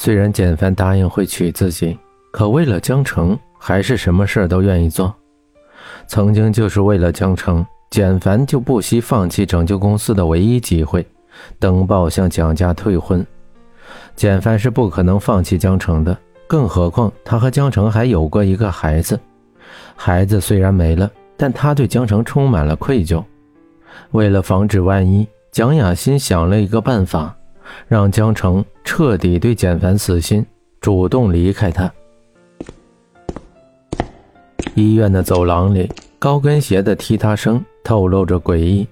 虽然简凡答应会娶自己，可为了江城，还是什么事都愿意做。曾经就是为了江城，简凡就不惜放弃拯救公司的唯一机会，登报向蒋家退婚。简凡是不可能放弃江城的，更何况他和江城还有过一个孩子。孩子虽然没了，但他对江城充满了愧疚。为了防止万一，蒋雅欣想了一个办法。让江城彻底对简凡死心，主动离开他。医院的走廊里，高跟鞋的踢踏声透露着诡异。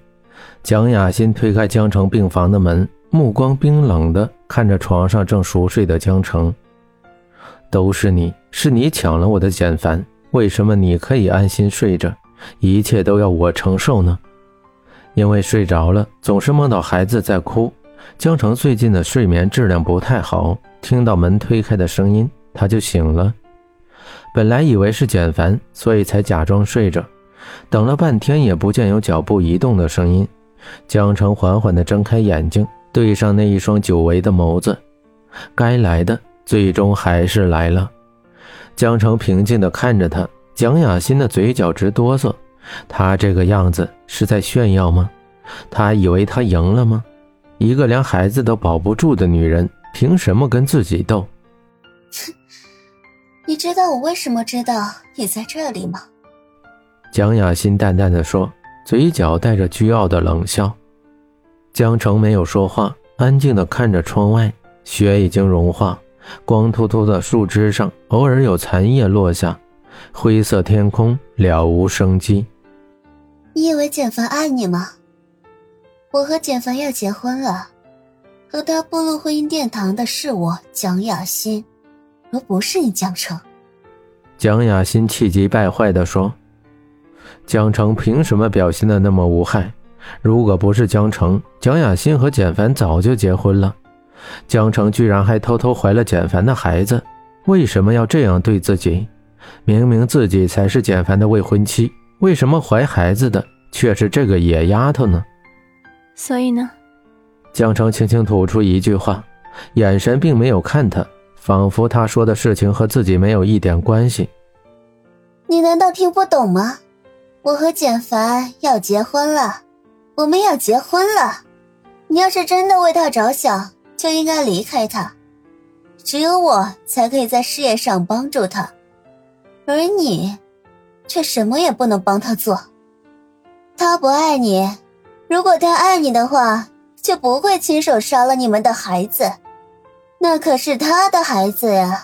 蒋雅欣推开江城病房的门，目光冰冷的看着床上正熟睡的江城。都是你，是你抢了我的简凡，为什么你可以安心睡着，一切都要我承受呢？因为睡着了，总是梦到孩子在哭。江城最近的睡眠质量不太好，听到门推开的声音，他就醒了。本来以为是简凡，所以才假装睡着。等了半天也不见有脚步移动的声音，江城缓缓地睁开眼睛，对上那一双久违的眸子。该来的最终还是来了。江城平静地看着他，蒋雅欣的嘴角直哆嗦。他这个样子是在炫耀吗？他以为他赢了吗？一个连孩子都保不住的女人，凭什么跟自己斗？哼！你知道我为什么知道你在这里吗？蒋雅欣淡淡的说，嘴角带着倨傲的冷笑。江城没有说话，安静的看着窗外，雪已经融化，光秃秃的树枝上偶尔有残叶落下，灰色天空了无生机。你以为简凡爱你吗？我和简凡要结婚了，和他步入婚姻殿堂的是我蒋雅欣，而不是你江城。蒋雅欣气急败坏地说：“江城凭什么表现的那么无害？如果不是江城，蒋雅欣和简凡早就结婚了。江城居然还偷偷怀了简凡的孩子，为什么要这样对自己？明明自己才是简凡的未婚妻，为什么怀孩子的却是这个野丫头呢？”所以呢，江城轻轻吐出一句话，眼神并没有看他，仿佛他说的事情和自己没有一点关系。你难道听不懂吗？我和简凡要结婚了，我们要结婚了。你要是真的为他着想，就应该离开他。只有我才可以在事业上帮助他，而你，却什么也不能帮他做。他不爱你。如果他爱你的话，就不会亲手杀了你们的孩子，那可是他的孩子呀。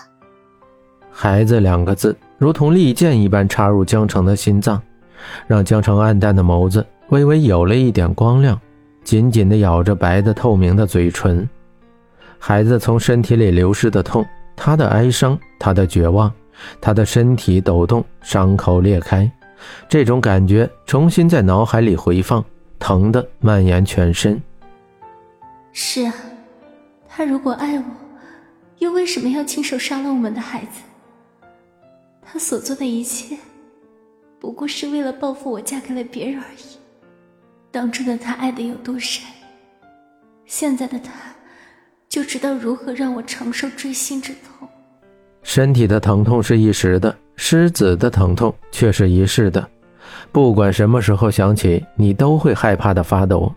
孩子两个字如同利剑一般插入江城的心脏，让江城暗淡的眸子微微有了一点光亮，紧紧地咬着白的透明的嘴唇。孩子从身体里流失的痛，他的哀伤，他的绝望，他的身体抖动，伤口裂开，这种感觉重新在脑海里回放。疼的蔓延全身。是啊，他如果爱我，又为什么要亲手杀了我们的孩子？他所做的一切，不过是为了报复我嫁给了别人而已。当初的他爱的有多深，现在的他就知道如何让我承受锥心之痛。身体的疼痛是一时的，狮子的疼痛却是一世的。不管什么时候想起你，都会害怕的发抖。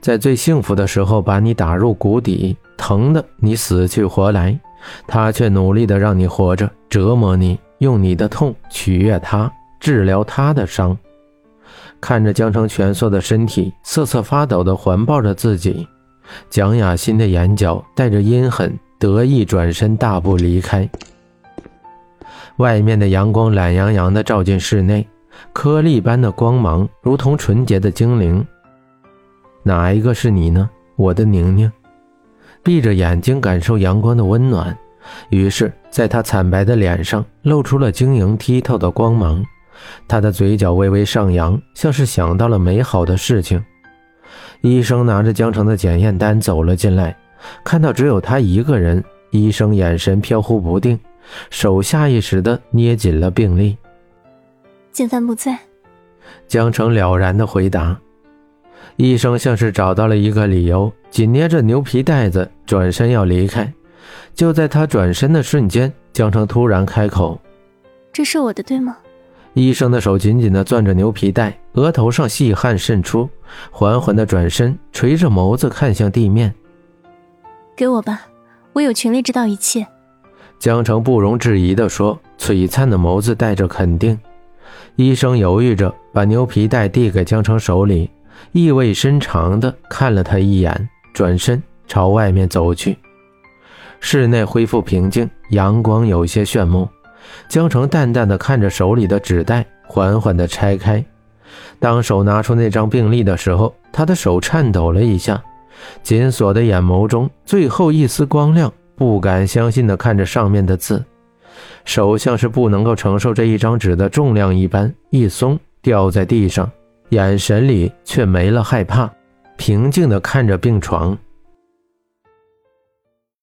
在最幸福的时候，把你打入谷底，疼的你死去活来，他却努力的让你活着，折磨你，用你的痛取悦他，治疗他的伤。看着江城蜷缩的身体，瑟瑟发抖的环抱着自己，蒋雅欣的眼角带着阴狠，得意转身大步离开。外面的阳光懒洋洋的照进室内。颗粒般的光芒，如同纯洁的精灵。哪一个是你呢，我的宁宁？闭着眼睛感受阳光的温暖，于是，在他惨白的脸上露出了晶莹剔透的光芒。他的嘴角微微上扬，像是想到了美好的事情。医生拿着江城的检验单走了进来，看到只有他一个人，医生眼神飘忽不定，手下意识地捏紧了病历。简凡不在，江城了然的回答。医生像是找到了一个理由，紧捏着牛皮袋子，转身要离开。就在他转身的瞬间，江城突然开口：“这是我的，对吗？”医生的手紧紧地攥着牛皮袋，额头上细汗渗出，缓缓地转身，垂着眸子看向地面：“给我吧，我有权利知道一切。”江城不容置疑地说，璀璨的眸子带着肯定。医生犹豫着，把牛皮带递给江城手里，意味深长地看了他一眼，转身朝外面走去。室内恢复平静，阳光有些炫目。江城淡淡的看着手里的纸袋，缓缓地拆开。当手拿出那张病历的时候，他的手颤抖了一下，紧锁的眼眸中最后一丝光亮，不敢相信地看着上面的字。手像是不能够承受这一张纸的重量一般，一松掉在地上，眼神里却没了害怕，平静地看着病床。